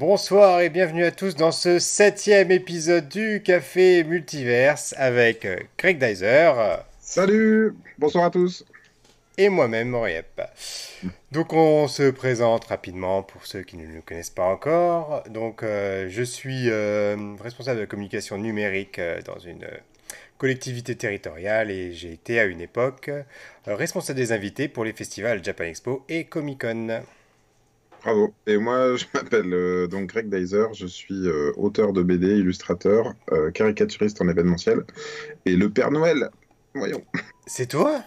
Bonsoir et bienvenue à tous dans ce septième épisode du Café Multiverse avec euh, Greg Dyser. Salut, bonsoir à tous. Et moi-même, Moriep. Donc on se présente rapidement pour ceux qui ne nous connaissent pas encore. Donc euh, je suis euh, responsable de la communication numérique dans une collectivité territoriale et j'ai été à une époque responsable des invités pour les festivals Japan Expo et Comic Con. Bravo. Et moi, je m'appelle euh, donc Greg Dyser, je suis euh, auteur de BD, illustrateur, euh, caricaturiste en événementiel et le Père Noël. Voyons. C'est toi?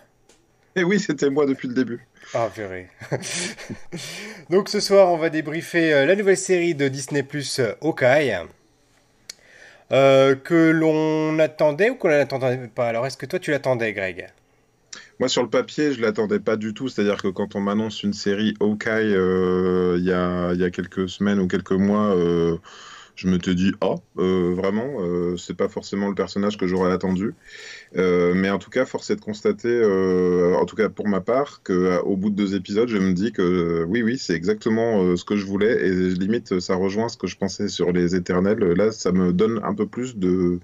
Et oui, c'était moi depuis le début. Ah, verré. donc ce soir, on va débriefer la nouvelle série de Disney Plus Hawkeye. que l'on attendait ou qu'on n'attendait pas Alors, est-ce que toi tu l'attendais, Greg? Moi, sur le papier, je l'attendais pas du tout. C'est-à-dire que quand on m'annonce une série Hawkeye euh, il y, a, quelques semaines ou quelques mois, euh, je me te dis, oh, euh, vraiment, c'est pas forcément le personnage que j'aurais attendu. Mais en tout cas, force est de constater, en tout cas pour ma part, qu'au bout de deux épisodes, je me dis que oui, oui, c'est exactement ce que je voulais. Et limite, ça rejoint ce que je pensais sur les éternels. Là, ça me donne un peu plus de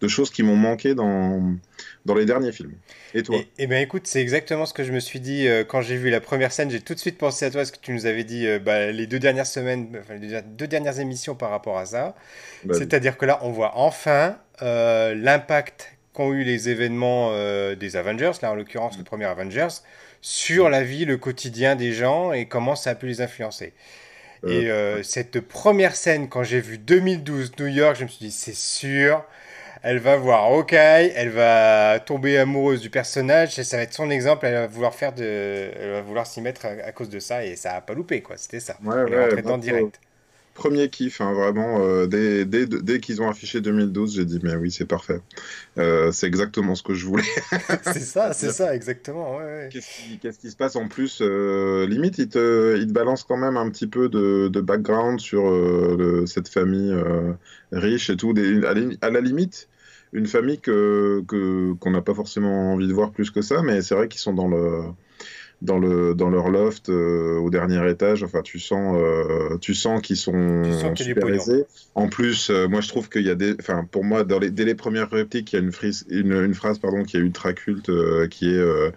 de choses qui m'ont manqué dans, dans les derniers films. Et toi? Eh bien écoute, c'est exactement ce que je me suis dit euh, quand j'ai vu la première scène. J'ai tout de suite pensé à toi, ce que tu nous avais dit euh, bah, les deux dernières semaines, enfin, les deux dernières émissions par rapport à ça. Bah C'est-à-dire que là, on voit enfin euh, l'impact qu'ont eu les événements des Avengers, là en l'occurrence le premier Avengers, sur la vie, le quotidien des gens et comment ça a pu les influencer. Et cette première scène, quand j'ai vu 2012 New York, je me suis dit, c'est sûr, elle va voir Hawkeye, elle va tomber amoureuse du personnage, et ça va être son exemple, elle va vouloir faire de, elle va vouloir s'y mettre à, cause de ça, et ça a pas loupé, quoi. C'était ça. Ouais, elle ouais, direct. Premier kiff, hein, vraiment. Euh, dès, dès, dès qu'ils ont affiché 2012, j'ai dit, mais oui, c'est parfait. Euh, c'est exactement ce que je voulais. c'est ça, c'est ça, exactement. Qu'est-ce qui, se passe en plus euh, Limite, il te, il te balance quand même un petit peu de, de background sur cette famille riche et tout. Des, à, la limite, une famille que qu'on n'a pas forcément envie de voir plus que ça, mais c'est vrai qu'ils sont dans le dans le dans leur loft euh, au dernier étage. Enfin, tu sens euh, tu sens qu'ils sont super aisés. En plus, euh, moi je trouve qu'il y a des, enfin pour moi dans les, dès les premières répliques, il y a une, frise, une, une phrase pardon qui est ultra culte qui est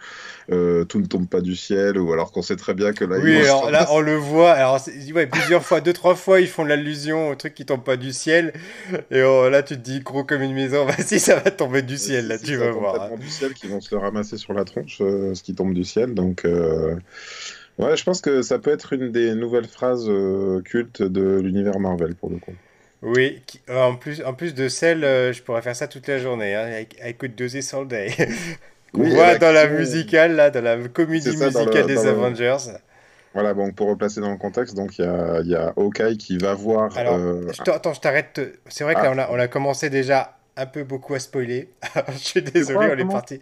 tout ne tombe pas du ciel ou alors qu'on sait très bien que là. Oui, alors, là on le voit. Alors ouais, plusieurs fois, deux trois fois, ils font l'allusion au truc qui tombe pas du ciel. Et oh, là tu te dis gros comme une maison. Vas-y, ça va tomber du ciel là, tu vas voir. du ciel qui vont se le ramasser sur la tronche, ce qui tombe du ciel. Donc euh, ouais, je pense que ça peut être une des nouvelles phrases euh, cultes de l'univers Marvel pour le coup. Oui, euh, en plus, en plus de celle, je pourrais faire ça toute la journée. Hein, I, could do this all day. Qu'on voit dans la musicale, là, dans la comédie musicale des Avengers. Voilà, bon, pour replacer dans le contexte, donc il y a, y a Hawkeye qui va voir. Alors, attends, je t'arrête. C'est vrai que là, ah. on a commencé déjà un peu beaucoup à spoiler. je suis désolé, on est parti.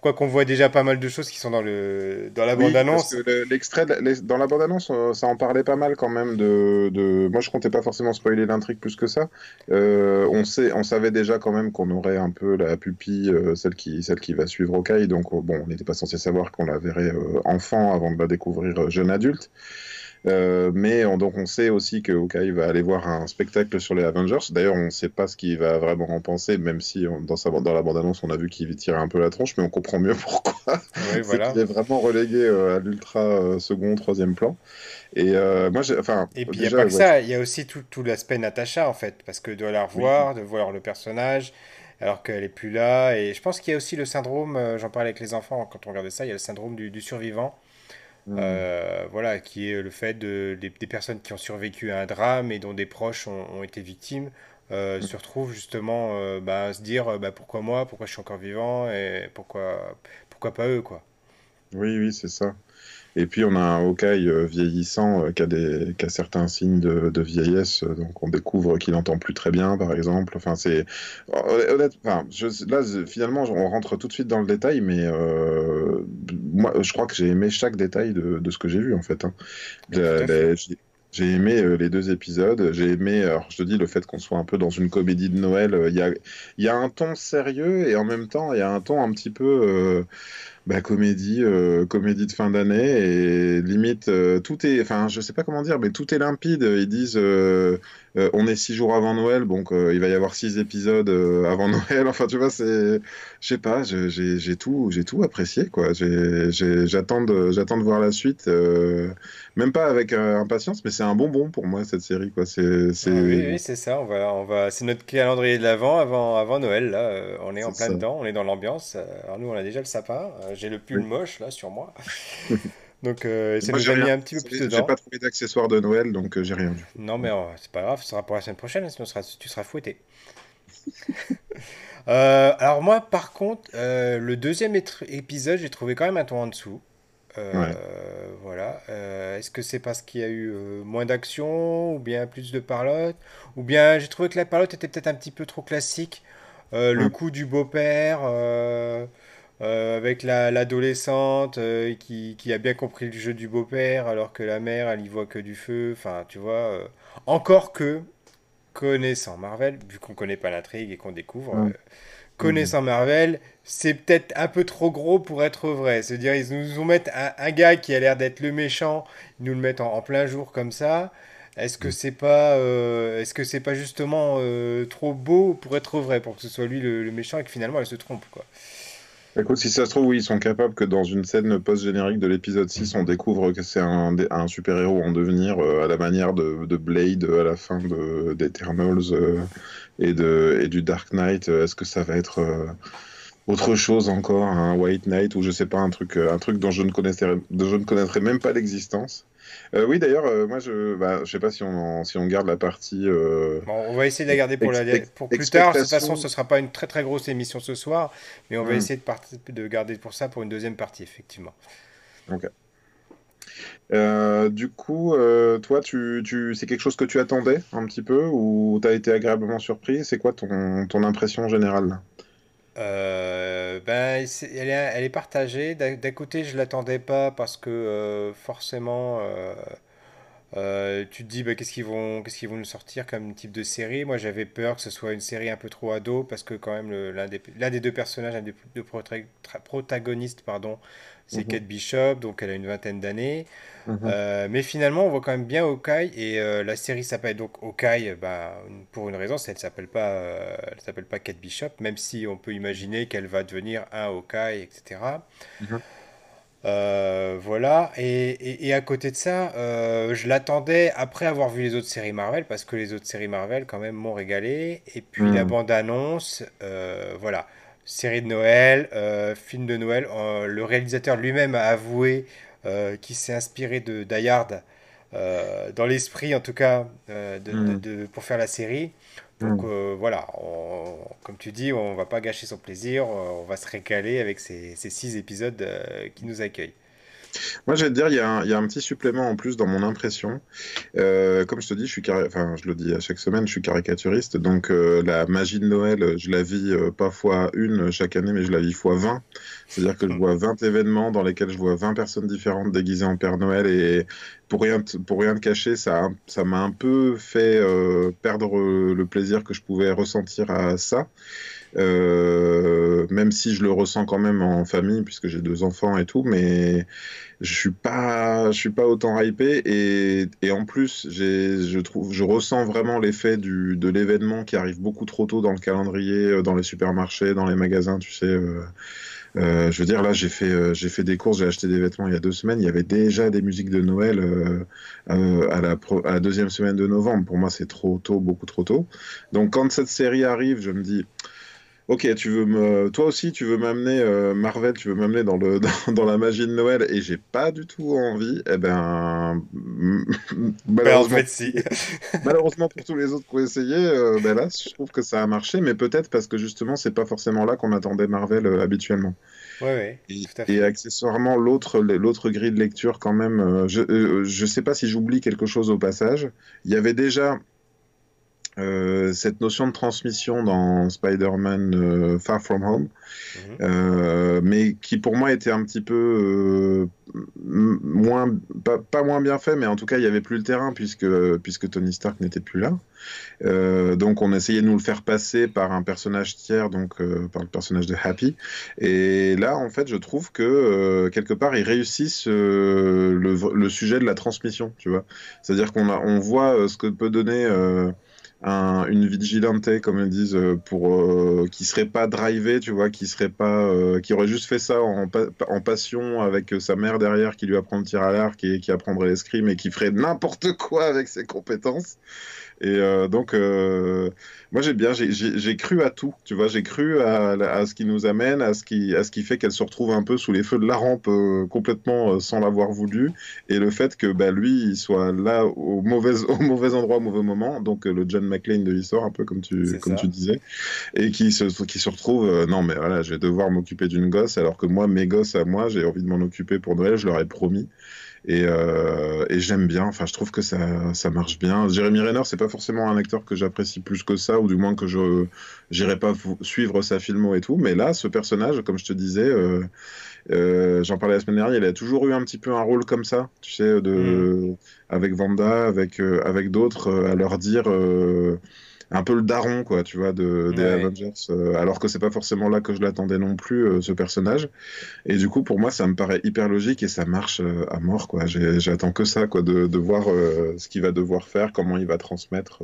Quoi qu'on voit déjà pas mal de choses qui sont dans, le, dans la bande-annonce. L'extrait, dans la bande-annonce, euh, ça en parlait pas mal quand même. De, de... Moi, je comptais pas forcément spoiler l'intrigue plus que ça. Euh, on, sait, on savait déjà quand même qu'on aurait un peu la pupille, euh, celle, qui, celle qui va suivre Okai. Donc, bon, on n'était pas censé savoir qu'on la verrait enfant avant de la découvrir jeune adulte. Euh, mais on, donc on sait aussi que Hawkeye va aller voir un spectacle sur les Avengers. D'ailleurs, on ne sait pas ce qu'il va vraiment en penser, même si dans, sa, dans la bande-annonce, on a vu qu'il tirait un peu la tronche, mais on comprend mieux pourquoi. Oui, voilà. est vraiment relégué euh, à l'ultra euh, second, troisième plan. Et moi, enfin. Et puis il n'y a pas que ça, il y a aussi tout, tout l'aspect Natacha en fait, parce que de la revoir, de voir le personnage alors qu'elle est plus là. Et je pense qu'il y a aussi le syndrome, j'en parlais avec les enfants quand on regardait ça, il y a le syndrome du survivant. Mm. Euh, voilà, qui est le fait de, des, personnes qui ont survécu à un drame et dont des proches ont, été victimes, euh, mm. se retrouvent justement euh, bah, à se dire bah, pourquoi moi, pourquoi je suis encore vivant et pourquoi, pourquoi pas eux, quoi. Oui, oui, c'est ça. Et puis on a un Hawkeye euh, vieillissant euh, qui, a des, qui a certains signes de, de vieillesse, euh, donc on découvre qu'il n'entend plus très bien, par exemple. Enfin, c'est honnête. Enfin, je, là, finalement, on rentre tout de suite dans le détail, mais moi, je crois que j'ai aimé chaque détail de, de ce que j'ai vu en fait. Hein. j'ai aimé les deux épisodes. J'ai aimé, alors je te dis, le fait qu'on soit un peu dans une comédie de Noël. Il y, a, y a un ton sérieux et en même temps, il y a un ton un petit peu bah, comédie, euh, comédie de fin d'année et limite euh, tout est, enfin je sais pas comment dire, mais tout est limpide. Ils disent euh, on est six jours avant Noël, donc il va y avoir six épisodes avant Noël. Enfin tu vois, c'est, je sais pas, j'ai tout, j'ai tout apprécié quoi. J'attends de, j'attends de voir la suite, même pas avec impatience, mais c'est un bonbon pour moi cette série quoi. C'est, ah oui, oui c'est ça. On va, on va, c'est notre calendrier de l'avant avant, avant Noël là. on est, en plein dedans, on est dans l'ambiance. Alors nous on a déjà le sapin j'ai le pull moche là sur moi. donc euh, ça nous a mis un petit peu plus dedans. J'ai pas trouvé d'accessoires de Noël, donc euh, j'ai rien vu. Non, mais euh, c'est pas grave, ce sera pour la semaine prochaine, sinon tu seras fouetté. alors moi, par contre, le deuxième épisode, j'ai trouvé quand même un ton en dessous. Voilà. Est-ce que c'est parce qu'il y a eu moins d'action, ou bien plus de parlotte, ou bien j'ai trouvé que la parlotte était peut-être un petit peu trop classique. Le coup du beau-père. Euh, avec l'adolescente euh, qui, qui, a bien compris le jeu du beau-père alors que la mère elle y voit que du feu. Enfin tu vois euh, encore que connaissant Marvel vu qu'on connaît pas l'intrigue et qu'on découvre connaissant Marvel c'est peut-être un peu trop gros pour être vrai. C'est à dire ils nous mettent un, un, gars qui a l'air d'être le méchant ils nous le mettent en, plein jour comme ça. Est-ce que c'est pas est-ce que c'est pas justement trop beau pour être vrai pour que ce soit lui le, le méchant et que finalement elle se trompe quoi Écoute, si ça se trouve, oui, ils sont capables que dans une scène post-générique de l'épisode 6, on découvre que c'est un, super-héros en devenir euh, à la manière de, Blade à la fin d'Eternals euh, et, de, et du Dark Knight. Est-ce que ça va être euh, autre chose encore, un White Knight ou je sais pas, un truc, un truc dont je ne connaîtrais, dont je ne connaîtrais même pas l'existence? Euh, oui, d'ailleurs, euh, moi, je bah, je sais pas si on, si on garde la partie. Euh, on va essayer de la garder pour, la, pour plus tard. De toute façon, ce sera pas une très très grosse émission ce soir, mais on va hmm. essayer de, de garder pour ça pour une deuxième partie, effectivement. Ok. du coup, toi, tu, tu, c'est quelque chose que tu attendais un petit peu ou tu as été agréablement surpris? C'est quoi ton, ton impression générale? Euh, ben, elle, est, partagée. D'un côté, je l'attendais pas parce que euh, forcément, euh, tu te dis bah, qu'est-ce qu'ils vont, qu'est-ce qu'ils vont nous sortir comme type de série? Moi, j'avais peur que ce soit une série un peu trop ado parce que quand même l'un des, des deux personnages, l'un des deux protagonistes, pardon, c'est mhm. Kate Bishop, donc elle a une vingtaine d'années. Mhm. Euh, mais finalement, on voit quand même bien Hawkeye et euh, la série s'appelle donc Hawkeye bah, pour une raison, c'est elle s'appelle pas, elle s'appelle pas Kate Bishop, même si on peut imaginer qu'elle va devenir un Hawkeye, etc. Mhm. voilà, et, et, à côté de ça, je l'attendais après avoir vu les autres séries Marvel, parce que les autres séries Marvel quand même m'ont régalé, et puis la bande-annonce, voilà série de Noël, euh, film de Noël. Euh, le réalisateur lui-même a avoué euh, qu'il s'est inspiré de Die dans l'esprit en tout cas, mm. de, pour faire la série. Donc mm. voilà, comme tu dis, on va pas gâcher son plaisir, on va se récaler avec ces, ces six épisodes qui nous accueillent. Moi, je vais te dire, il y, a un, petit supplément en plus dans mon impression. Euh, comme je te dis, je suis enfin, je le dis à chaque semaine, je suis caricaturiste. Donc, euh, la magie de Noël, je la vis euh, pas fois une chaque année, mais je la vis fois 20. C'est-à-dire que je vois 20 événements dans lesquels je vois 20 personnes différentes déguisées en Père Noël. Et pour rien, pour rien te cacher, ça ça m'a un peu fait perdre le plaisir que je pouvais ressentir à ça. Euh, même si je le ressens quand même en famille puisque j'ai deux enfants et tout, mais je suis pas, je suis pas autant hypé et, en plus je trouve, je ressens vraiment l'effet de l'événement qui arrive beaucoup trop tôt dans le calendrier, euh, dans les supermarchés, dans les magasins, tu sais. Euh, je veux dire, là, j'ai fait, fait des courses, j'ai acheté des vêtements il y a deux semaines. Il y avait déjà des musiques de Noël à, la deuxième semaine de novembre. Pour moi, c'est trop tôt, beaucoup trop tôt. Donc, quand cette série arrive, je me dis, ok, tu veux me, toi aussi, tu veux m'amener euh, Marvel, tu veux m'amener dans le dans, la magie de Noël, et j'ai pas du tout envie. Eh ben, malheureusement, ben, si. malheureusement pour tous les autres qui ont essayé, euh, ben là, je trouve que ça a marché, mais peut-être parce que justement, c'est pas forcément là qu'on attendait Marvel euh, habituellement. Ouais, ouais, et, tout à fait. et, accessoirement, l'autre, l'autre grille de lecture, quand même, je, je sais pas si j'oublie quelque chose au passage. Il y avait déjà euh, cette notion de transmission dans Spider-Man euh, Far From Home, mhm. euh, mais qui pour moi était un petit peu moins, pas, moins bien fait, mais en tout cas il n'y avait plus le terrain puisque, puisque Tony Stark n'était plus là. donc on essayait de nous le faire passer par un personnage tiers, donc par le personnage de Happy. Et là en fait je trouve que quelque part ils réussissent le, le, sujet de la transmission, tu vois. C'est-à-dire qu'on on voit ce que peut donner une vigilante, comme ils disent, euh, pour euh, qui serait pas drivé, tu vois, qui serait pas, euh, qui aurait juste fait ça en, en, passion avec sa mère derrière qui lui apprend le tir à l'arc et qui apprendrait l'escrime et qui ferait n'importe quoi avec ses compétences. Et euh, donc, euh, moi, j'ai bien, j'ai cru à tout, tu vois, j'ai cru à, à, ce qui nous amène, à ce qui, à ce qui fait qu'elle se retrouve un peu sous les feux de la rampe euh, complètement sans l'avoir voulu, et le fait que bah, lui, il soit là au mauvais, au mauvais endroit, au mauvais moment, donc le John McClane de l'histoire, un peu comme tu, comme tu disais, et qui se, qui se retrouve, non mais voilà, je vais devoir m'occuper d'une gosse, alors que moi, mes gosses à moi, j'ai envie de m'en occuper pour Noël, je leur ai promis. Et, euh, et j'aime bien. Enfin, je trouve que ça, ça marche bien. Jeremy Renner, c'est pas forcément un acteur que j'apprécie plus que ça, ou du moins que je n'irai pas suivre sa filmo et tout. Mais là, ce personnage, comme je te disais, euh, euh, j'en parlais la semaine dernière, il a toujours eu un petit peu un rôle comme ça, tu sais, de, mm. avec Vanda, avec, avec d'autres, à leur dire un peu le daron, quoi, tu vois, de, des Avengers, euh, alors que c'est pas forcément là que je l'attendais non plus, euh, ce personnage. Et du coup, pour moi, ça me paraît hyper logique et ça marche euh, à mort, quoi. J'attends que ça, quoi, de, de voir ce qu'il va devoir faire, comment il va transmettre.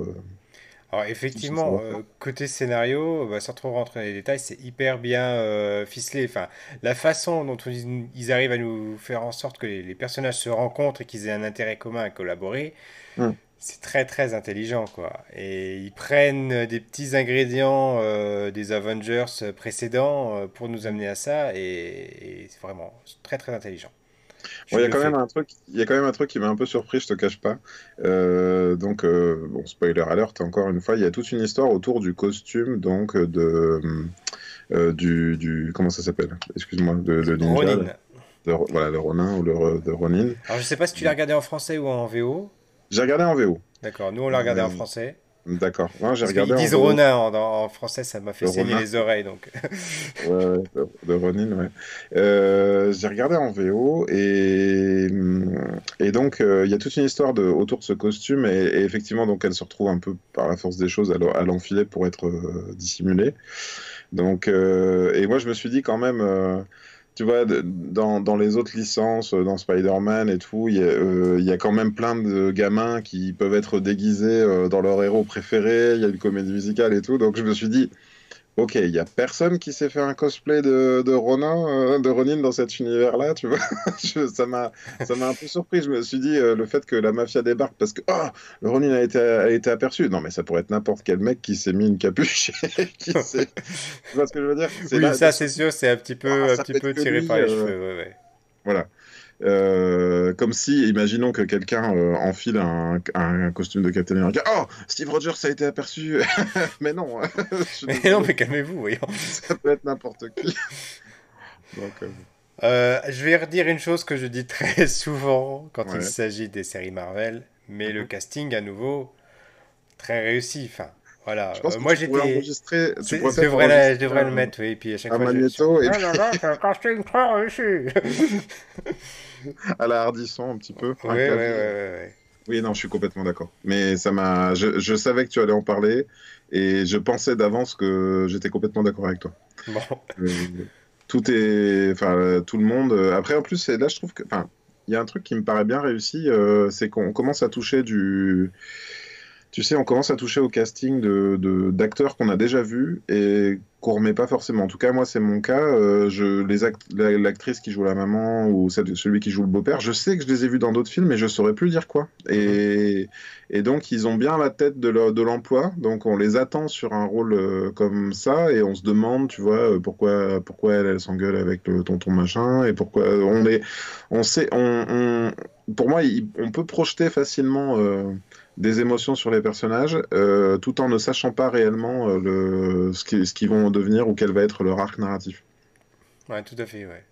Alors effectivement, côté scénario, bah, sans trop rentrer dans les détails, c'est hyper bien ficelé. Enfin, la façon dont ils, arrivent à nous faire en sorte que les, personnages se rencontrent et qu'ils aient un intérêt commun à collaborer, hum c'est très très intelligent quoi. Et ils prennent des petits ingrédients euh, des Avengers précédents euh, pour nous amener à ça et, c'est vraiment très très intelligent. il y a quand même un truc, y a quand même un truc qui m'a un peu surpris, je te cache pas. Euh, donc bon, spoiler alert encore une fois, il y a toute une histoire autour du costume donc de du, du, comment ça s'appelle? Excuse-moi, de, de Ronin. De, voilà, le Ronin ou le de Ronin. Alors je sais pas si tu l'as regardé en français ou en VO. J'ai regardé en VO. D'accord, nous on l'a regardé en euh, français. D'accord. j'ai regardé. Ils disent Ronin en, français, ça m'a fait saigner les oreilles donc. ouais, ouais, de Ronin, ouais. Euh, j'ai regardé en VO et et donc euh, il y a toute une histoire de, autour de ce costume et, effectivement donc elle se retrouve un peu par la force des choses à l'enfiler pour être dissimulée. Donc et moi je me suis dit quand même tu vois, dans, dans, les autres licences, euh, dans Spider-Man et tout, il y, euh, y, a quand même plein de gamins qui peuvent être déguisés euh, dans leur héros préféré, il y a une comédie musicale et tout, donc je me suis dit, Ok, il y a personne qui s'est fait un cosplay de, de Ronin, euh, de Ronin dans cet univers-là, tu vois. ça m'a, ça m'a un peu surpris. Je me suis dit euh, le fait que la mafia débarque parce que oh, le Ronin a été, a été aperçu. Non, mais ça pourrait être n'importe quel mec qui s'est mis une capuche. qui tu vois ce que je veux dire? Oui, ça c'est sûr, c'est un petit peu, ah, un petit peu tiré par les euh, cheveux. Ouais, ouais. Voilà. Euh, comme si, imaginons que quelqu'un euh, enfile un, un, costume de Captain America. Oh, Steve Rogers a été aperçu. mais non. mais non, mais calmez-vous, voyons. Ça peut être n'importe qui. Euh, je vais redire une chose que je dis très souvent quand il s'agit des séries Marvel, mais le mhm. casting à nouveau très réussi. Enfin, voilà. Je pense que moi j'étais. enregistrer. Tu je devrais, je devrais le mettre, oui. Et puis à chaque fois. Magneto je... et. Ah non, non, c'est un casting très réussi. à la Hardisson un petit peu. Oui, oui, oui, oui. non, je suis complètement d'accord. Mais ça m'a, je, je, savais que tu allais en parler et je pensais d'avance que j'étais complètement d'accord avec toi. Bon. Euh, tout est, enfin, tout le monde. Après, en plus, là, je trouve que, enfin, il y a un truc qui me paraît bien réussi, euh, c'est qu'on commence à toucher du tu sais, on commence à toucher au casting d'acteurs de, qu'on a déjà vus et qu'on remet pas forcément. En tout cas, moi, c'est mon cas. Euh, je, les l'actrice qui joue la maman ou celui qui joue le beau-père, je sais que je les ai vus dans d'autres films, mais je saurais plus dire quoi. Et, et donc, ils ont bien la tête de l'emploi. donc, on les attend sur un rôle euh, comme ça et on se demande, tu vois, euh, pourquoi, pourquoi elle, elle s'engueule avec le tonton machin et pourquoi on est, on sait, on, pour moi, on peut projeter facilement des émotions sur les personnages, euh, tout en ne sachant pas réellement euh, le, ce qu'ils ce vont devenir ou quel va être leur arc narratif. Ouais, tout à fait, ouais.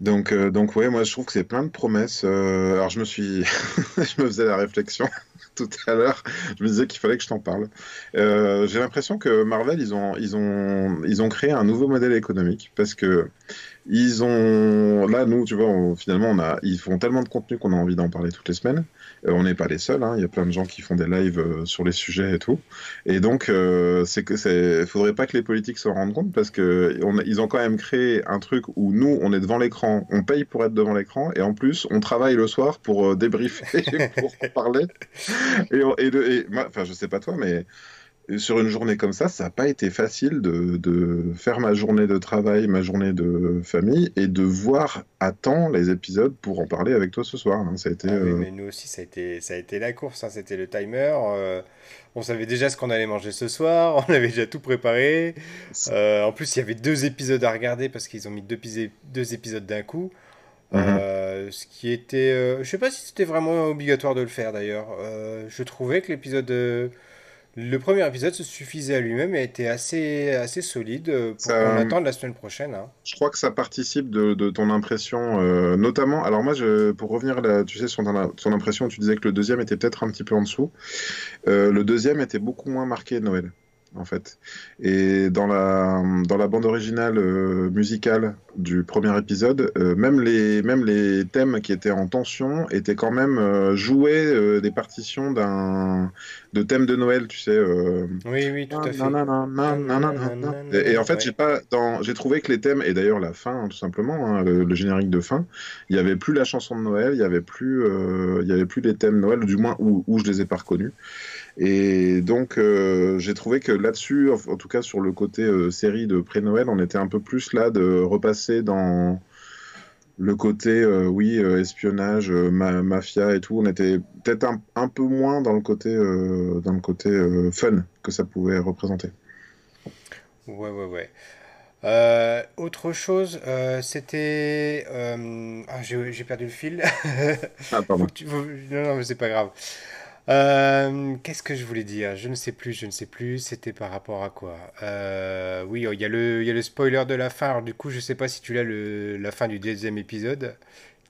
Donc, euh, donc ouais, moi je trouve que c'est plein de promesses. alors je me suis, je me faisais la réflexion. tout à l'heure. Je me disais qu'il fallait que je t'en parle. Euh, j'ai l'impression que Marvel, ils ont, ils, ont, ils ont créé un nouveau modèle économique parce que ils ont. Là, nous, tu vois, finalement, on a... ils font tellement de contenu qu'on a envie d'en parler toutes les semaines. Euh, on n'est pas les seuls. Hein. Il y a plein de gens qui font des lives euh, sur les sujets et tout. Et donc, c'est que c'est. Faudrait pas que les politiques se rendent compte parce que on... ils ont quand même créé un truc où nous, on est devant l'écran, on paye pour être devant l'écran, et en plus, on travaille le soir pour débriefer, pour parler. Et, et, enfin, je sais pas toi, mais sur une journée comme ça, ça n'a pas été facile de, faire ma journée de travail, ma journée de famille et de voir à temps les épisodes pour en parler avec toi ce soir. Hein. Ça a été, ah euh, mais nous aussi, ça a été, ça a été la course, hein. c'était le timer. Euh, on savait déjà ce qu'on allait manger ce soir, on avait déjà tout préparé. Euh, en plus, il y avait deux épisodes à regarder parce qu'ils ont mis deux, deux épisodes d'un coup. Mhm. ce qui était. je sais pas si c'était vraiment obligatoire de le faire d'ailleurs. je trouvais que l'épisode le premier épisode se suffisait à lui-même et était assez, assez solide pour qu'on attende la semaine prochaine. Hein. Je crois que ça participe de, de ton impression, euh, notamment. Alors, moi, je, pour revenir là, tu sais, sur ton, impression, tu disais que le deuxième était peut-être un petit peu en dessous. Euh, le deuxième était beaucoup moins marqué Noël en fait. Et dans la, dans la bande originale euh, musicale du premier épisode, euh, même, les, même les thèmes qui étaient en tension étaient quand même euh, joués des partitions d'un de thèmes de Noël, tu sais. Oui, oui, tout à fait. Et, en fait, j'ai pas dans j'ai trouvé que les thèmes et d'ailleurs la fin, hein, tout simplement, hein, le, générique de fin, il y avait plus la chanson de Noël, il y avait plus il y avait plus les thèmes Noël, du moins où, où je les ai pas reconnus. Et donc, euh, j'ai trouvé que là-dessus, en, tout cas sur le côté euh, série de pré-Noël, on était un peu plus là de repasser dans le côté, euh, oui, espionnage, mafia et tout. On était peut-être un, peu moins dans le côté, dans le côté fun que ça pouvait représenter. Ouais, ouais, ouais. autre chose, c'était. Ah, j'ai perdu le fil. ah, pardon. Non, non, mais c'est pas grave. Euh, qu'est-ce que je voulais dire? Je ne sais plus, je ne sais plus. C'était par rapport à quoi? Euh, oui, oh, il y a le, il y a le spoiler de la fin. Alors, du coup, je sais pas si tu l'as la fin du deuxième épisode.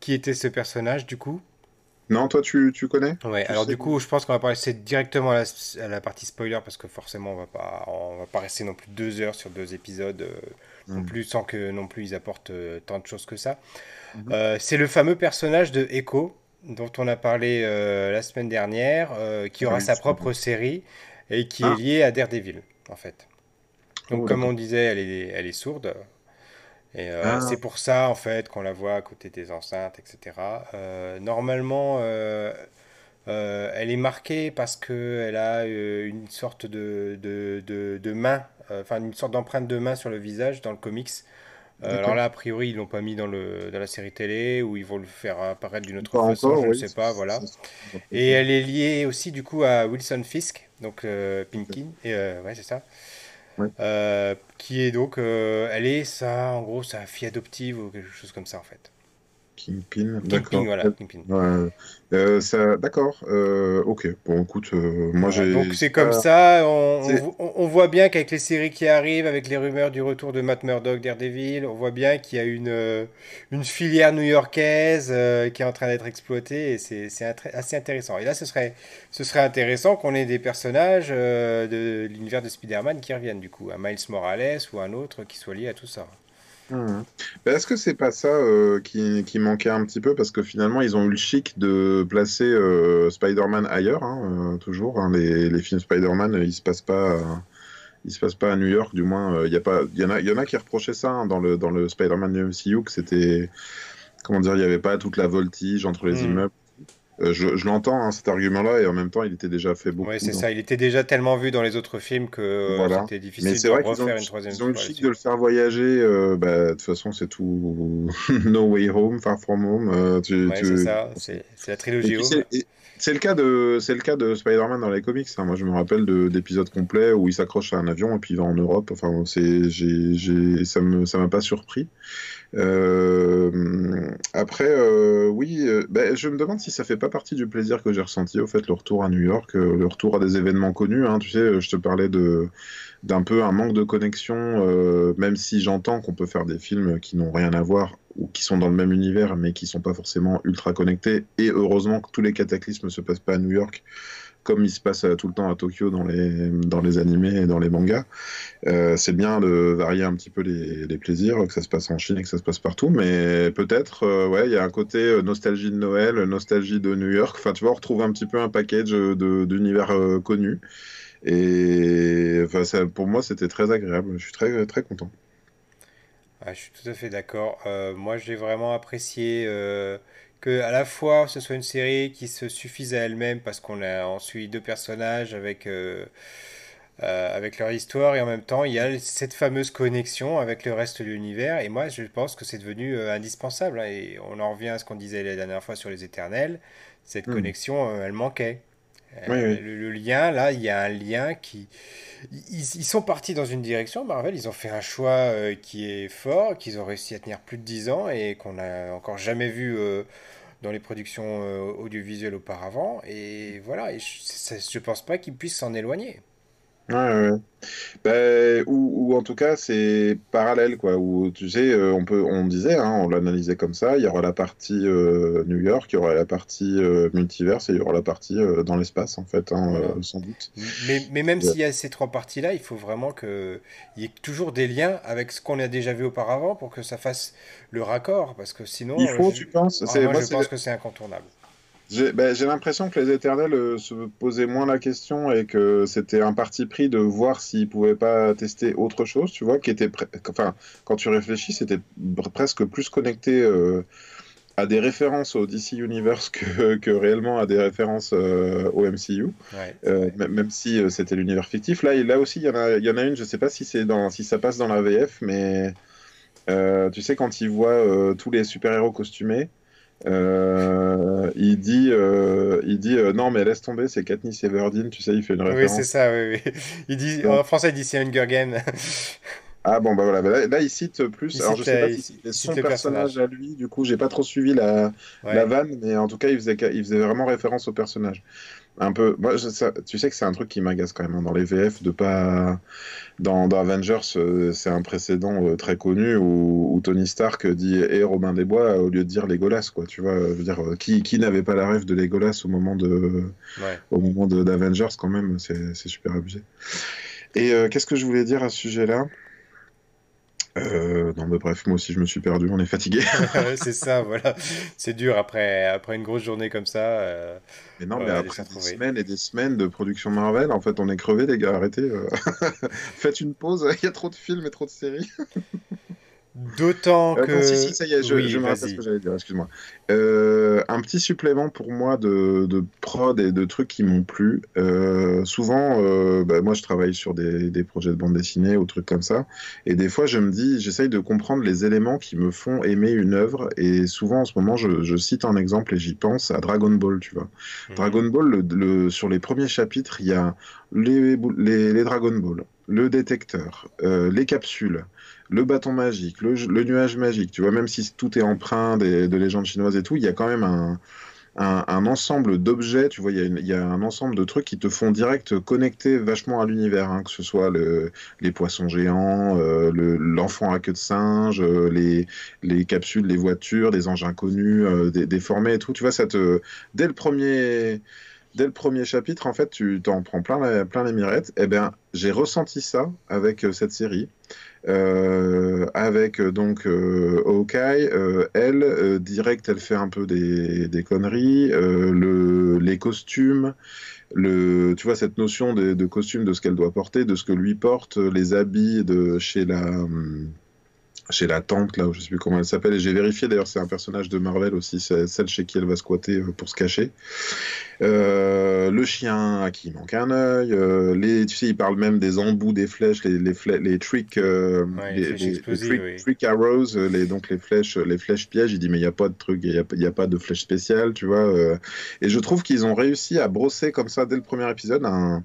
Qui était ce personnage, du coup? Non, toi, tu, tu connais? Ouais, alors du coup, je pense qu'on va passer directement à la, à la partie spoiler parce que forcément, on va pas, on va pas rester non plus deux heures sur deux épisodes euh, non hmm. plus sans que non plus ils apportent tant de choses que ça. Mhm. c'est le fameux personnage de Echo dont on a parlé euh, la semaine dernière, euh, qui aura sa propre série et qui est ah. liée à Daredevil, en fait. Donc, oh, comme on disait, elle est, elle est sourde. Et euh, ah. c'est pour ça, en fait, qu'on la voit à côté des enceintes, etc. normalement, elle est marquée parce qu'elle a une sorte de, de, de, de main, enfin, une sorte d'empreinte de main sur le visage dans le comics. Euh, alors là, a priori, ils l'ont pas mis dans, le, dans la série télé ou ils vont le faire apparaître d'une autre façon, je ne sais pas, voilà. Et elle est liée aussi du coup à Wilson Fisk, donc euh, Pinkin, et euh, ouais, c'est ça. qui est donc, elle est ça, en gros, sa fille adoptive ou quelque chose comme ça en fait. Kingpin, d'accord. voilà, Kingpin. Euh, ça, d'accord. Euh, ok. Bon, écoute, euh, moi j'ai. Donc c'est comme ça. On, on, voit bien qu'avec les séries qui arrivent, avec les rumeurs du retour de Matt Murdock, Daredevil, on voit bien qu'il y a une une filière new-yorkaise qui est en train d'être exploitée et c'est assez intéressant. Et là, ce serait ce serait intéressant qu'on ait des personnages de l'univers de Spider-Man qui reviennent du coup, un Miles Morales ou un autre qui soit lié à tout ça. Mmh. Est-ce que c'est pas ça euh, qui, qui, manquait un petit peu? Parce que finalement ils ont eu le chic de placer euh, Spider-Man ailleurs, hein, euh, toujours. Hein, les, les, films Spider-Man, ils se passent pas, ils se passent pas à New York, du moins. Il y a pas, il y en a, il y en a qui reprochaient ça hein, dans le dans le Spider-Man MCU que c'était, comment dire, il y avait pas toute la voltige entre les mmh. immeubles. Euh, je, l'entends, hein, cet argument-là, et en même temps, il était déjà fait beaucoup. Oui, c'est ça. Il était déjà tellement vu dans les autres films que euh, c'était difficile de refaire une troisième. Ils ont le chic de le faire voyager. Euh, bah, de toute façon, c'est tout. no Way Home, Far From Home. Tu, c'est ça. C'est la trilogie Home. C'est le cas de, c'est le cas de Spider-Man dans les comics. Hein. Moi, je me rappelle d'épisodes complets où il s'accroche à un avion et puis il va en Europe. Enfin, c'est, j'ai, ça me, ça m'a pas surpris. Euh, après, euh, oui, euh, ben, je me demande si ça fait pas partie du plaisir que j'ai ressenti au fait le retour à New York, le retour à des événements connus. Hein, tu sais, je te parlais de d'un peu un manque de connexion, même si j'entends qu'on peut faire des films qui n'ont rien à voir ou qui sont dans le même univers, mais qui sont pas forcément ultra connectés. Et heureusement que tous les cataclysmes se passent pas à New York. Comme il se passe tout le temps à Tokyo dans les, dans les animés et dans les mangas. c'est bien de varier un petit peu les, les, plaisirs, que ça se passe en Chine et que ça se passe partout, mais peut-être, ouais, il y a un côté nostalgie de Noël, nostalgie de New York. Enfin, tu vois, on retrouve un petit peu un package d'univers connus. Et enfin, ça, pour moi, c'était très agréable. Je suis très, très content. Ah, je suis tout à fait d'accord. Euh, moi, j'ai vraiment apprécié euh, que à la fois ce soit une série qui se suffise à elle-même parce qu'on a on suit deux personnages avec euh, euh, avec leur histoire et en même temps il y a cette fameuse connexion avec le reste de l'univers et moi je pense que c'est devenu indispensable hein, et on en revient à ce qu'on disait la dernière fois sur les Éternels. Cette hmm. connexion, elle manquait. Euh, le, lien, là, il y a un lien qui. Ils, sont partis dans une direction, Marvel, ils ont fait un choix euh, qui est fort, qu'ils ont réussi à tenir plus de 10 ans et qu'on n'a encore jamais vu euh, dans les productions audiovisuelles auparavant. Et voilà, je, je pense pas qu'ils puissent s'en éloigner. Ouais, ouais. Ben, ou, ou en tout cas, c'est parallèle, quoi. Où tu sais, euh, on peut, on disait, hein, on l'analysait comme ça. Il y aura la partie euh, New York, il y aura la partie euh, multiverse et il y aura la partie dans l'espace, en fait, hein, sans doute. Mais, mais même s'il y a ces trois parties-là, il faut vraiment qu'il y ait toujours des liens avec ce qu'on a déjà vu auparavant pour que ça fasse le raccord, parce que sinon. Il faut, tu penses ah, Moi, je pense que c'est incontournable. Ben, j'ai l'impression que les Éternels euh, se posaient moins la question et que c'était un parti pris de voir s'ils pouvaient pas tester autre chose, tu vois, qui était, enfin, quand tu réfléchis, c'était presque plus connecté euh, à des références au DC Universe que, que réellement à des références euh, au MCU, même si c'était l'univers fictif. Là, là aussi, il y en a, il y en a une, je sais pas si dans, si ça passe dans la VF, mais tu sais quand ils voient tous les super héros costumés. Euh, il dit, euh, il dit euh, non mais laisse tomber, c'est Katniss Everdeen, tu sais, il fait une référence. Oui, c'est ça, oui, oui. Il dit, en français, il dit c'est Hunger Game. ah bon, bah voilà, là, il cite plus. alors je sais pas si c'est son personnage à lui, du coup, j'ai pas trop suivi la, la vanne, mais en tout cas, il faisait, il faisait vraiment référence au personnage un peu. Moi, tu sais que c'est un truc qui m'agace quand même hein, dans les VF de pas. Dans, Avengers, euh, c'est un précédent euh, très connu où, Tony Stark dit et Robin des Bois au lieu de dire Legolas, quoi. Tu vois, veux dire, euh, qui, qui n'avait pas la rêve de Legolas au moment de, au moment d'Avengers quand même, c'est super abusé. Et qu'est-ce que je voulais dire à ce sujet-là? Euh, non, mais bref, moi aussi je me suis perdu, on est fatigué. c'est ça, voilà. C'est dur après, après une grosse journée comme ça. Euh, mais non, mais après des semaines et des semaines de production Marvel, en fait, on est crevé, les gars, arrêtez. Euh. Faites une pause, il y a trop de films et trop de séries. D'autant que. si, si, ça y est, je, je me rappelle ce que j'allais dire, excuse-moi. Euh, un petit supplément pour moi de, de, prod et de trucs qui m'ont plu. Euh, souvent, euh, bah, moi je travaille sur des, des, projets de bande dessinée ou trucs comme ça. Et des fois, je me dis, j'essaye de comprendre les éléments qui me font aimer une œuvre. Et souvent, en ce moment, je, je cite un exemple et j'y pense à Dragon Ball, tu vois. Mhm. Dragon Ball, le, le, sur les premiers chapitres, il y a les, les, les Dragon Ball, le détecteur, les capsules le bâton magique, le, nuage magique, tu vois, même si tout est empreint de légendes chinoises et tout, il y a quand même un, ensemble d'objets, tu vois, il y, a un ensemble de trucs qui te font direct connecter vachement à l'univers, hein, que ce soit les poissons géants, euh, l'enfant à queue de singe, euh, les, capsules, les voitures, des engins connus, euh, déformés et tout, tu vois, ça te, dès le premier dès le premier chapitre, en fait, tu t'en prends plein, les mirettes. Eh bien, j'ai ressenti ça avec cette série. Euh, avec euh, donc euh, Hawkeye, elle, direct, elle fait un peu des, conneries, le, les costumes, tu vois, cette notion de, de costume, de ce qu'elle doit porter, de ce que lui porte, les habits de chez la. Hum, chez la tante, là, je sais plus comment elle s'appelle, et j'ai vérifié d'ailleurs, c'est un personnage de Marvel aussi, celle chez qui elle va squatter euh, pour se cacher. Euh, le chien à qui il manque un œil, euh, les, tu sais, il parle même des embouts des flèches, les, les, les trick, les, trick, arrows, les, donc les flèches, les flèches pièges. Il dit mais il n'y a pas de truc, il n'y a, a, pas de flèche spéciale, tu vois. et je trouve qu'ils ont réussi à brosser comme ça dès le premier épisode un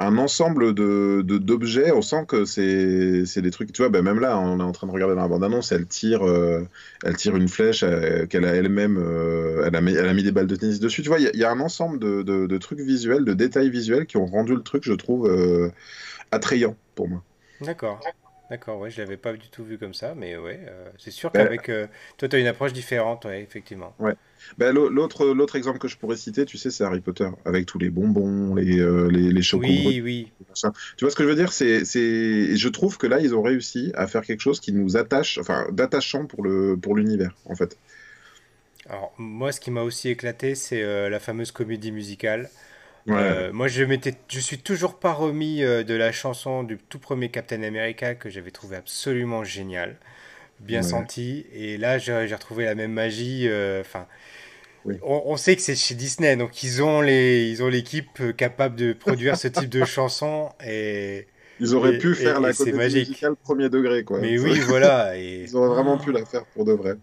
un ensemble de d'objets. On sent que c'est des trucs. Tu vois, ben même là, on est en train de regarder dans la bande-annonce. Elle tire, euh, elle tire une flèche euh, qu'elle a elle-même. Euh, elle, a mis, des balles de tennis dessus. Tu vois, il y, a un ensemble de, de, trucs visuels, de détails visuels qui ont rendu le truc, je trouve, attrayant pour moi. D'accord. D'accord, ouais, je l'avais pas du tout vu comme ça, mais ouais, euh, c'est sûr ben, qu'avec euh, toi, tu as une approche différente, ouais, effectivement. Ouais. Ben, l'autre, l'autre exemple que je pourrais citer, tu sais, c'est Harry Potter, avec tous les bonbons, les, euh, les, les Oui, oui. Tu vois ce que je veux dire? C'est, c'est... Je trouve que là, ils ont réussi à faire quelque chose qui nous attache, enfin, d'attachant pour, le, pour l'univers, en fait. Alors, moi, ce qui m'a aussi éclaté, c'est la fameuse comédie musicale. Euh, moi, je m'étais, je suis toujours pas remis euh, de la chanson du tout premier Captain America que j'avais trouvé absolument génial, bien senti. Et là, j'ai retrouvé la même magie. Euh, enfin, on, sait que c'est chez Disney, donc ils ont les, ils ont l'équipe capable de produire ce type de chanson et. Ils auraient pu faire la comédie musicale premier degré, quoi. Mais oui, voilà. Et... Ils auraient vraiment pu la faire pour de vrai.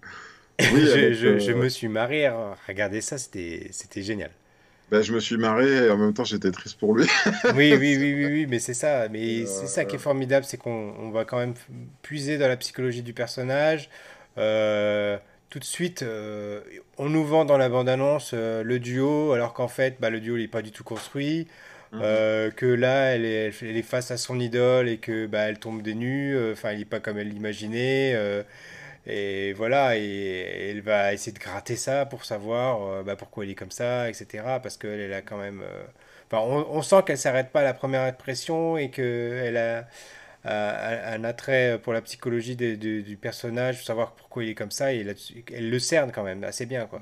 Oui, je, je, me suis marié à regarder ça, c'était, c'était génial. Ben, je me suis marré et en même temps j'étais triste pour lui. oui, oui, oui, oui, oui, mais c'est ça. Mais c'est ça qui est formidable, c'est qu'on va quand même puiser dans la psychologie du personnage. Euh, tout de suite, euh, on nous vend dans la bande-annonce euh, le duo, alors qu'en fait, bah, le duo n'est pas du tout construit. Mhm. que là, elle est, elle est, face à son idole et que bah, elle tombe des nues. Enfin, il n'est pas comme elle l'imaginait. Et voilà, et, elle va essayer de gratter ça pour savoir euh, bah, pourquoi elle est comme ça, etc. Parce qu'elle elle a quand même. Euh, enfin, on, sent qu'elle s'arrête pas à la première impression et qu'elle a, un attrait pour la psychologie du personnage, savoir pourquoi il est comme ça, et elle le cerne quand même assez bien, quoi.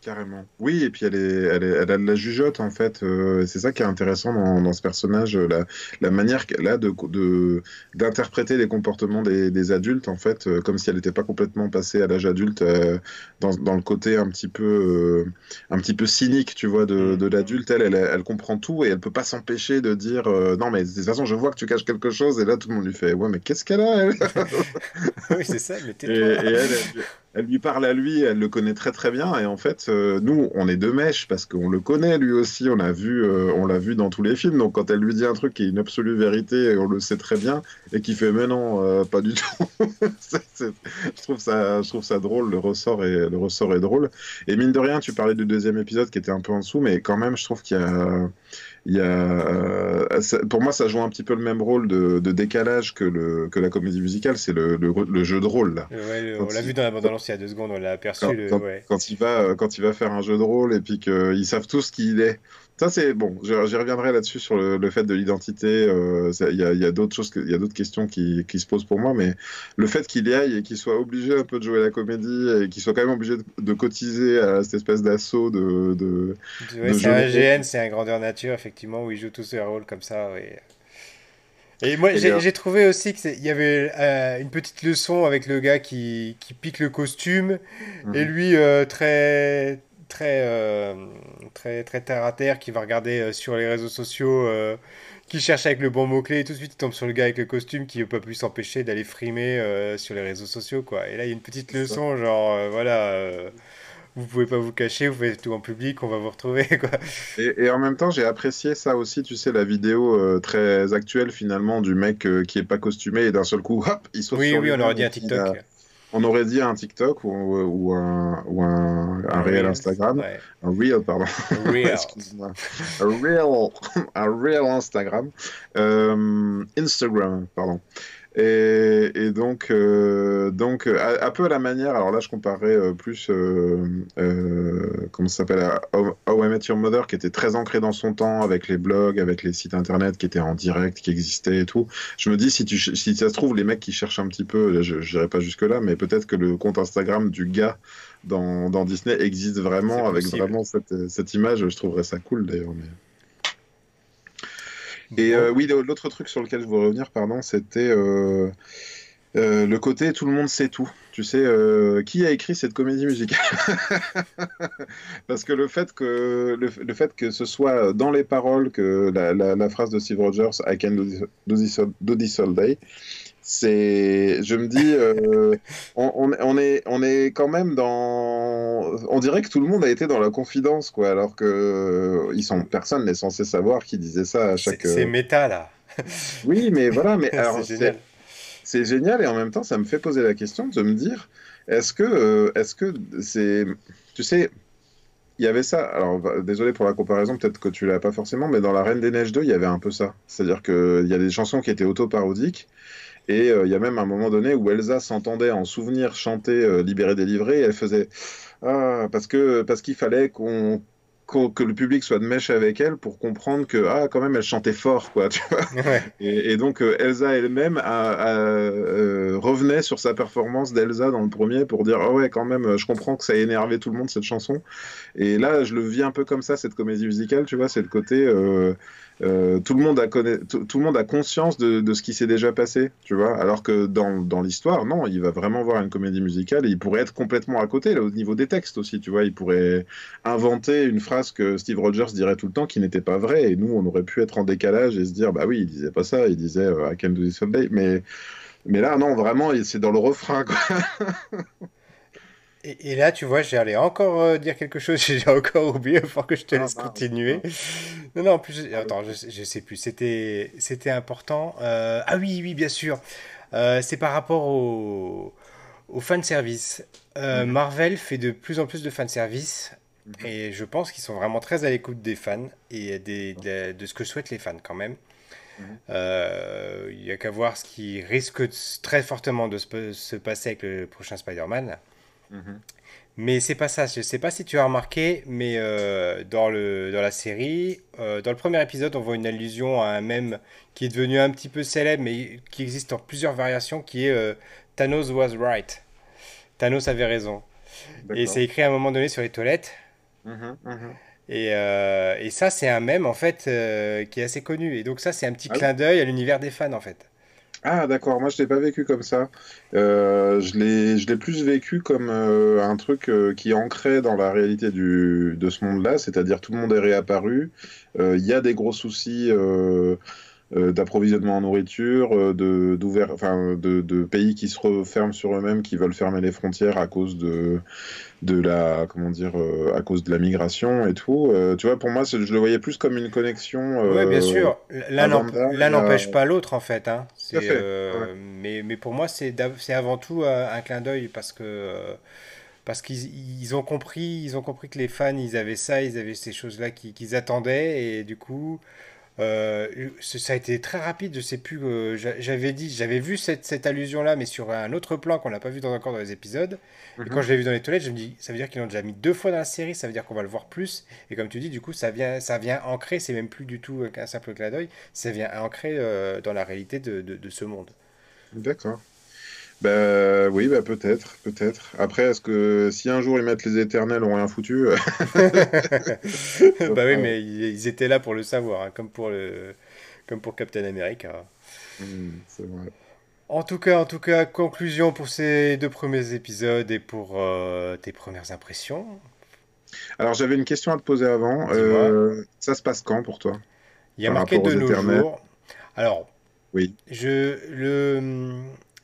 Carrément. Oui, et puis elle, est, elle, est, elle a de la jugeote en fait. Euh, c'est ça qui est intéressant dans, dans ce personnage, euh, la, la manière qu'elle a de, de, d'interpréter les comportements des, des, adultes en fait, euh, comme si elle n'était pas complètement passée à l'âge adulte, dans, dans, le côté un petit peu, un petit peu cynique, tu vois, de, mm. de l'adulte. Elle, elle, elle, comprend tout et elle peut pas s'empêcher de dire non mais de toute façon je vois que tu caches quelque chose et là tout le monde lui fait ouais mais qu'est-ce qu'elle a elle? Oui c'est ça, mais tais-toi. Et, et elle, elle lui parle à lui, elle le connaît très très bien. Et en fait, euh, nous, on est deux mèches parce qu'on le connaît lui aussi. On vu, euh, l'a vu dans tous les films. Donc quand elle lui dit un truc qui est une absolue vérité, on le sait très bien, et qui fait mais non, euh, pas du tout. je trouve ça, je trouve ça drôle. Le ressort est, le ressort est drôle. Et mine de rien, tu parlais du deuxième épisode qui était un peu en dessous, mais quand même, je trouve qu'il y a il y a, euh, pour moi, ça joue un petit peu le même rôle de, décalage que, le, que la comédie musicale, c'est le, le, jeu de rôle. Là. on l'a vu dans la bande-annonce il y a deux secondes, on l'a aperçu. Quand, il va, quand il va faire un jeu de rôle et puis qu'ils savent tous qui il est. Ça, c'est bon, j'y reviendrai là-dessus sur le, fait de l'identité. Euh, il y a, y a d'autres choses, il y a d'autres questions qui, qui, se posent pour moi, mais le fait qu'il y aille et qu'il soit obligé un peu de jouer la comédie et qu'il soit quand même obligé de, cotiser à cette espèce d'assaut de. de, c'est un GN, c'est un grandeur nature, effectivement, où il joue tous ses rôles comme ça. Et moi, j'ai trouvé aussi qu'il y avait euh, une petite leçon avec le gars qui, qui pique le costume et mhm. lui euh, très très, euh, très, très terre à terre, qui va regarder sur les réseaux sociaux, qui cherche avec le bon mot-clé, et tout de suite il tombe sur le gars avec le costume qui ne peut plus s'empêcher d'aller frimer sur les réseaux sociaux. Quoi. Et là, il y a une petite leçon, genre, voilà vous pouvez pas vous cacher, vous faites tout en public, on va vous retrouver. Quoi. Et, en même temps, j'ai apprécié ça aussi, tu sais, la vidéo très actuelle finalement du mec qui est pas costumé et d'un seul coup, hop, il saute oui, sur Oui, on aurait dit un TikTok on aurait dit un TikTok ou, un, ou un, un, réel Instagram. Un Reel, pardon. Un Reel, un Reel Instagram. Euh, Instagram, pardon. Et, donc, euh, donc un peu à la manière, alors là je comparais euh, plus, euh, comment ça s'appelle, à How I Met Your Mother, qui était très ancré dans son temps, avec les blogs, avec les sites internet qui étaient en direct, qui existaient et tout. Je me dis, si, tu, si ça se trouve, les mecs qui cherchent un petit peu, je n'irai pas jusque-là, mais peut-être que le compte Instagram du gars dans, dans Disney existe vraiment, avec vraiment cette, cette, image, je trouverais ça cool d'ailleurs. Mais... Et euh, oui, l'autre truc sur lequel je voudrais revenir, pardon, c'était euh, euh, le côté tout le monde sait tout. Tu sais, qui a écrit cette comédie musicale? Parce que le fait que, le, fait que ce soit dans les paroles que la, la, phrase de Steve Rogers, I can do this, do this all day, c'est, je me dis, euh, on, on, est, on est quand même dans, on dirait que tout le monde a été dans la confidence, quoi, alors que ils sont, personne n'est censé savoir qui disait ça à chaque. C'est méta là. oui, mais voilà, mais alors c'est génial. et en même temps, ça me fait poser la question de me dire, est-ce que, euh, est-ce que c'est, tu sais. Il y avait ça, alors désolé pour la comparaison, peut-être que tu l'as pas forcément, mais dans La Reine des Neiges 2, il y avait un peu ça. C'est-à-dire qu'il y a des chansons qui étaient auto-parodiques, Et il y a même un moment donné où Elsa s'entendait en souvenir chanter Libéré délivré, et elle faisait ah, parce que parce qu'il fallait qu'on que le public soit de mèche avec elle pour comprendre que ah quand même elle chantait fort quoi tu vois. Et, donc euh, Elsa elle-même euh, revenait sur sa performance d'Elsa dans le premier pour dire ah ouais quand même je comprends que ça a énervé tout le monde cette chanson. Et là je le vis un peu comme ça cette comédie musicale tu vois c'est le côté euh, euh, tout, le monde a tout, le monde a conscience de, ce qui s'est déjà passé, tu vois. Alors que dans, dans l'histoire, non, il va vraiment voir une comédie musicale et il pourrait être complètement à côté, là, au niveau des textes aussi, tu vois. Il pourrait inventer une phrase que Steve Rogers dirait tout le temps qui n'était pas vraie et nous, on aurait pu être en décalage et se dire, bah oui, il disait pas ça, il disait euh, I can do this someday. Mais, mais là, non, vraiment, c'est dans le refrain, quoi. Et, là, tu vois, j'allais encore euh, dire quelque chose, j'ai encore oublié, il faut que je te ah, laisse continuer. Non, non, en plus, attends, je, je sais plus, c'était, c'était important. Euh, ah oui, oui, bien sûr. Euh, c'est par rapport au, au fanservice. Mhm. Marvel fait de plus en plus de fanservice. service mhm. Et je pense qu'ils sont vraiment très à l'écoute des fans et des, de, ce que souhaitent les fans quand même. Mhm. Il n'y a qu'à voir ce qui risque très fortement de se, se passer avec le prochain Spider-Man. Mais c'est pas ça. Je sais pas si tu as remarqué, mais euh, dans, le, dans la série, euh, dans le premier épisode, on voit une allusion à un mème qui est devenu un petit peu célèbre, mais qui existe en plusieurs variations, qui est euh, Thanos was right. Thanos avait raison. Et c'est écrit à un moment donné sur les toilettes. Mhm, mhm. Et, et, ça, c'est un mème en fait qui est assez connu. Et donc ça, c'est un petit ah clin d'œil à l'univers des fans en fait. Ah d'accord, moi je l'ai pas vécu comme ça. Euh, je l'ai, je l'ai plus vécu comme euh, un truc euh, qui est ancré dans la réalité du, de ce monde-là, c'est-à-dire tout le monde est réapparu, il y a des gros soucis d'approvisionnement en nourriture, de, enfin, de, de, pays qui se referment sur eux-mêmes, qui veulent fermer les frontières à cause de, de la comment dire euh, à cause de la migration et tout. Euh, tu vois pour moi je le voyais plus comme une connexion euh, oui bien sûr. L'un n'empêche pas l'autre en fait, hein. mais, mais pour moi c'est avant tout un clin d'œil parce que parce qu'ils ont compris ils ont compris que les fans ils avaient ça ils avaient ces choses là qu'ils attendaient et du coup euh, ça a été très rapide, je sais plus. Euh, j'avais dit, j'avais vu cette, cette allusion-là, mais sur un autre plan qu'on n'a pas vu dans, encore dans les épisodes. Et mhm. quand je l'ai vu dans les toilettes, je me dis, ça veut dire qu'ils l'ont déjà mis deux fois dans la série, ça veut dire qu'on va le voir plus. Et comme tu dis, du coup, ça vient, ça vient ancrer, c'est même plus du tout un simple clin d'œil, ça vient ancrer euh, dans la réalité de, de, de ce monde. D'accord. Bah oui, bah peut-être, peut-être. Après, est-ce que si un jour ils mettent les éternels, ont rien foutu euh, Bah oui, mais ils, étaient là pour le savoir, hein, comme, pour le, comme pour Captain America. Hmm, c'est vrai. En tout cas, en tout cas, conclusion pour ces deux premiers épisodes et pour euh, tes premières impressions. Alors j'avais une question à te poser avant. Euh, ça se passe quand pour toi? Il y a marqué de nos jours. Alors, oui. Je le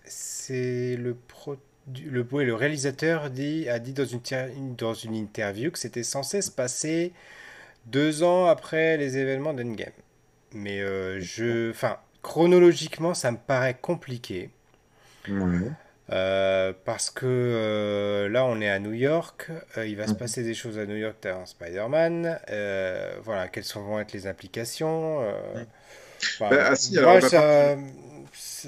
c'est le, le, le réalisateur dit, a dit dans une, dans une interview que c'était censé se passer deux ans après les événements d'Endgame. Mais euh, je, enfin, chronologiquement, ça me paraît compliqué. Euh, parce que euh, là, on est à New York. il va se mhm. passer des choses à New York dans Spider-Man. voilà, quelles vont être les implications bah, ah, moi, ça,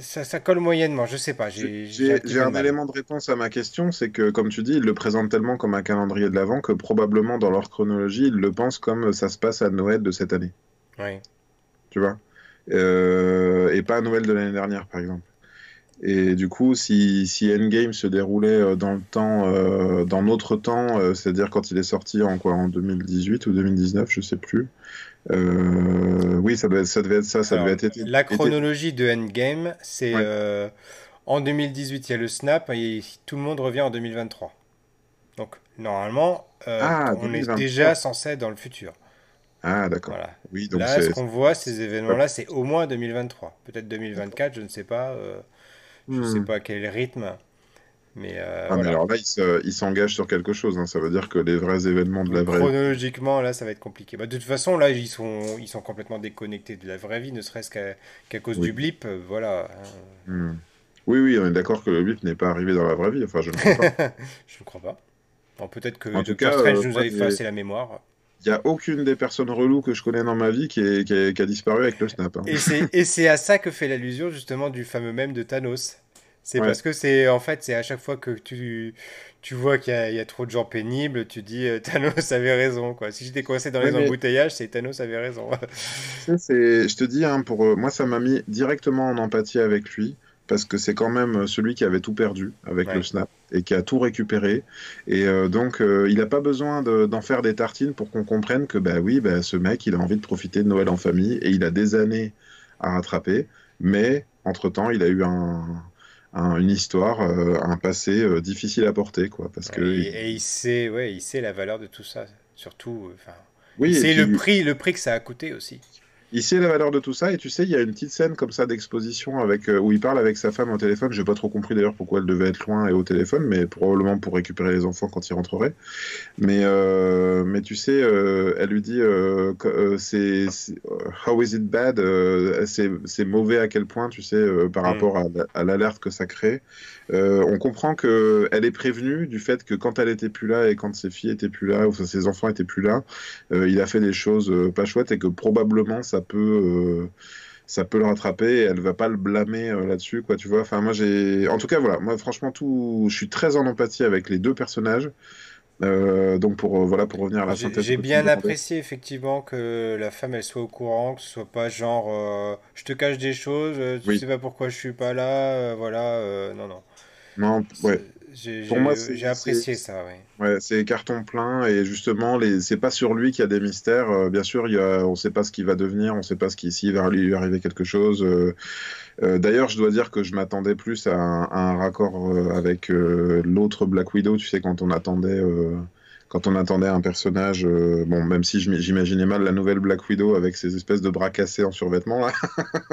ça, colle moyennement, je sais pas. J'ai un élément de réponse à ma question, c'est que, comme tu dis, ils le présentent tellement comme un calendrier de l'avant que probablement dans leur chronologie, ils le pensent comme ça se passe à Noël de cette année. Oui. Tu vois? Euh, Et pas à Noël de l'année dernière, par exemple. Et du coup, si, si Endgame se déroulait euh, dans le temps, euh, dans notre temps, c'est-à-dire quand il est sorti en quoi, en 2018 ou 2019, je sais plus, euh, oui, ça devait, ça devait être ça. ça devait être la chronologie de Endgame, c'est euh, en 2018, il y a le snap et tout le monde revient en 2023. Donc, normalement, euh, ah, on est déjà censé être dans le futur. Ah, d'accord. Voilà. Oui, donc Là, ce qu'on voit, ces événements-là, c'est au moins 2023. Peut-être 2024, je ne sais pas. Je ne sais hmm. pas quel rythme. Mais, euh, ah, alors là, il s'engage sur quelque chose. Hein. Ça veut dire que les vrais événements de la vraie Chronologiquement, là, ça va être compliqué. Bah, de toute façon, là, ils sont, ils sont complètement déconnectés de la vraie vie, ne serait-ce qu'à cause du blip. Euh, voilà. Hmm. Oui, oui, on est d'accord que le blip n'est pas arrivé dans la vraie vie. Enfin, je ne crois pas. je ne crois pas. Peut-être que en Doctor Strange euh, nous a effacé la mémoire. Il n'y a aucune des personnes reloues que je connais dans ma vie qui, qui, a disparu avec le snap. Hein. Et c'est à ça que fait l'allusion justement du fameux même de Thanos. C'est parce que c'est en fait c'est à chaque fois que tu, tu vois qu'il y, a trop de gens pénibles, tu dis euh, Thanos avait raison quoi. Si j'étais coincé dans les embouteillages, c'est Thanos avait raison. c'est je te dis hein, pour euh, moi ça m'a mis directement en empathie avec lui parce que c'est quand même celui qui avait tout perdu avec le snap et qui a tout récupéré. Et euh, donc, il n'a pas besoin d'en faire des tartines pour qu'on comprenne que, bah oui, bah, ce mec, il a envie de profiter de Noël en famille et il a des années à rattraper. Mais, entre-temps, il a eu un, une histoire, euh, un passé euh, difficile à porter, quoi. Parce que et, il sait, ouais, il sait la valeur de tout ça, surtout. Enfin, oui, c'est le prix, le prix que ça a coûté aussi. Il sait la valeur de tout ça, et tu sais, il y a une petite scène comme ça d'exposition avec euh, où il parle avec sa femme au téléphone. Je n'ai pas trop compris d'ailleurs pourquoi elle devait être loin et au téléphone, mais probablement pour récupérer les enfants quand il rentrerait. Mais, euh, mais tu sais, euh, elle lui dit c'est How is it bad C'est mauvais à quel point, tu sais, par mm. rapport à, l'alerte que ça crée. on comprend qu'elle est prévenue du fait que quand elle était plus là et quand ses filles étaient plus là, ou ses enfants étaient plus là, il a fait des choses pas chouettes et que probablement ça peut euh, ça peut le rattraper et elle va pas le blâmer euh, là-dessus quoi tu vois. Enfin moi j'ai en tout cas voilà. Moi franchement tout je suis très en empathie avec les deux personnages. Euh, donc pour voilà pour revenir à la synthèse j'ai bien apprécié effectivement que la femme elle soit au courant que ce soit pas genre je te cache des choses tu sais pas pourquoi je suis pas là voilà non non. Non ouais pour moi, j'ai apprécié ça, ouais. c'est carton plein et justement, les... c'est pas sur lui qu'il y a des mystères. Euh, bien sûr, il y a... on ne sait pas ce qu'il va devenir, on ne sait pas ce qui s'il va lui arriver quelque chose. Euh, euh, d'ailleurs, je dois dire que je m'attendais plus à un, à un raccord avec l'autre Black Widow. Tu sais, quand on attendait quand on attendait un personnage, euh, bon, même si j'imaginais mal la nouvelle Black Widow avec ces espèces de bras cassés en survêtement là,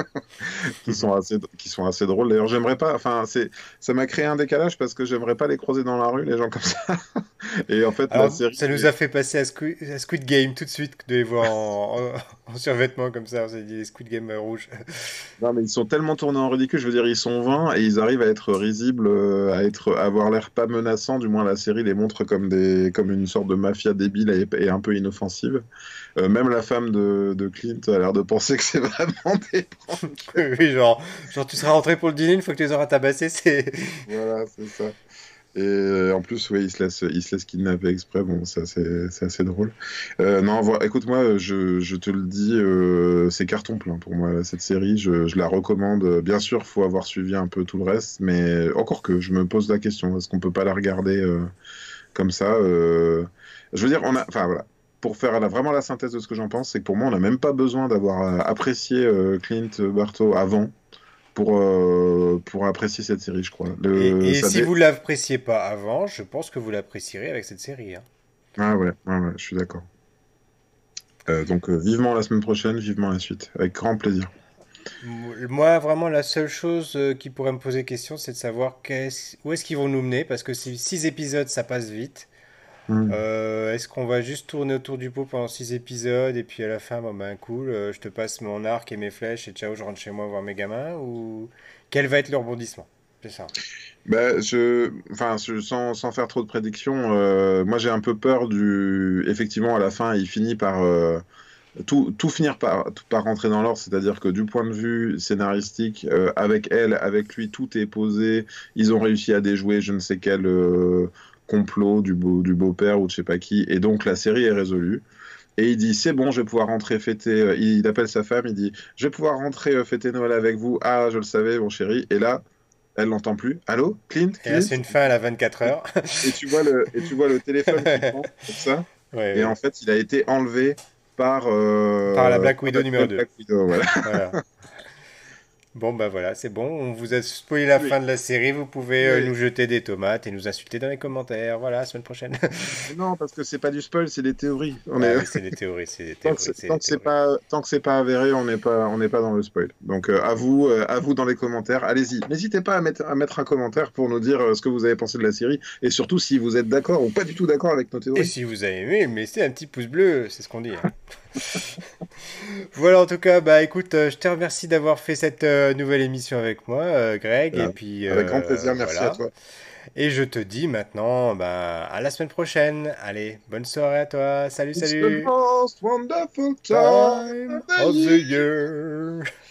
qui sont assez, qui sont assez drôles. D'ailleurs, j'aimerais pas, enfin, c'est, ça m'a créé un décalage parce que j'aimerais pas les croiser dans la rue, les gens comme ça. Et en fait, la série... ça nous a fait passer à Squid, Game tout de suite de les voir en, en, survêtement comme ça. On s'est dit les Squid Game rouges. non, mais ils sont tellement tournés en ridicule. Je veux dire, ils sont 20 et ils arrivent à être risibles, euh, à être, à avoir l'air pas menaçant. Du moins, la série les montre comme des, comme une une sorte de mafia débile et, un peu inoffensive. Euh, même la femme de, de, Clint a l'air de penser que c'est vraiment des Oui, genre, genre, tu seras rentré pour le dîner une fois que tu les auras tabassés, c'est... Voilà, c'est ça. Et euh, en plus, oui, il se laisse, il se laisse kidnapper exprès. Bon, c'est assez, assez, drôle. Euh, non, écoute-moi, je, je, te le dis, c'est carton plein pour moi, cette série. Je, je, la recommande. Bien sûr, faut avoir suivi un peu tout le reste, mais encore que je me pose la question, est-ce qu'on peut pas la regarder comme ça. Euh, je veux dire, on a, enfin voilà, pour faire vraiment la synthèse de ce que j'en pense, c'est que pour moi, on n'a même pas besoin d'avoir euh, apprécié euh, Clint Bartow avant pour, pour apprécier cette série, je crois. et, si vous l'appréciez pas avant, je pense que vous l'apprécierez avec cette série. Hein. Ah ouais, ouais, ouais, je suis d'accord. donc vivement la semaine prochaine, vivement la suite, avec grand plaisir. Moi, vraiment, la seule chose euh, qui pourrait me poser question, c'est de savoir où est-ce qu'ils vont nous mener, parce que six épisodes, ça passe vite. Hmm. Euh, est-ce qu'on va juste tourner autour du pot pendant six épisodes et puis à la fin, bon ben cool, euh, je te passe mon arc et mes flèches et ciao, je rentre chez moi voir mes gamins ou quel va être le rebondissement C'est ça. Je, enfin, sans, sans, faire trop de prédictions, moi j'ai un peu peur du. Effectivement, à la fin, il finit par tout, tout finir par, par rentrer dans l'ordre, c'est-à-dire que du point de vue scénaristique, euh, avec elle, avec lui, tout est posé. Ils ont réussi à déjouer je ne sais quel euh, complot du, beau, du beau-père ou de je sais pas qui, et donc la série est résolue. Et il dit c'est bon, je vais pouvoir rentrer fêter. Euh, il appelle sa femme, il dit je vais pouvoir rentrer fêter Noël avec vous. Ah, je le savais, mon chéri. Et là, elle l'entend plus. Allô, Clint, Et c'est une fin à la 24 heures. et tu vois le et tu vois le téléphone qui prend comme ça. et en fait, il a été enlevé par, euh, par la Black Widow numéro 2. voilà. Bon, bah voilà, c'est bon. On vous a spoilé la fin de la série. Vous pouvez euh, nous jeter des tomates et nous insulter dans les commentaires. Voilà, la semaine prochaine. non, parce que c'est pas du spoil, c'est des théories. On est... c'est des théories. Des tant, que c'est pas, tant que c'est pas avéré, on n'est pas, on n'est pas dans le spoil. Donc euh, à vous, euh, à vous dans les commentaires. Allez-y. N'hésitez pas à mettre, à mettre un commentaire pour nous dire ce que vous avez pensé de la série et surtout si vous êtes d'accord ou pas du tout d'accord avec nos théories. Et si vous avez aimé, mettez un petit pouce bleu. C'est ce qu'on dit. Hein. Voilà, en tout cas, bah écoute, euh, je te remercie d'avoir fait cette euh, nouvelle émission avec moi, euh, Greg. Et puis, avec grand plaisir, merci à toi. Et je te dis maintenant, bah, à la semaine prochaine. Allez, bonne soirée à toi. Salut, salut. wonderful time of the year.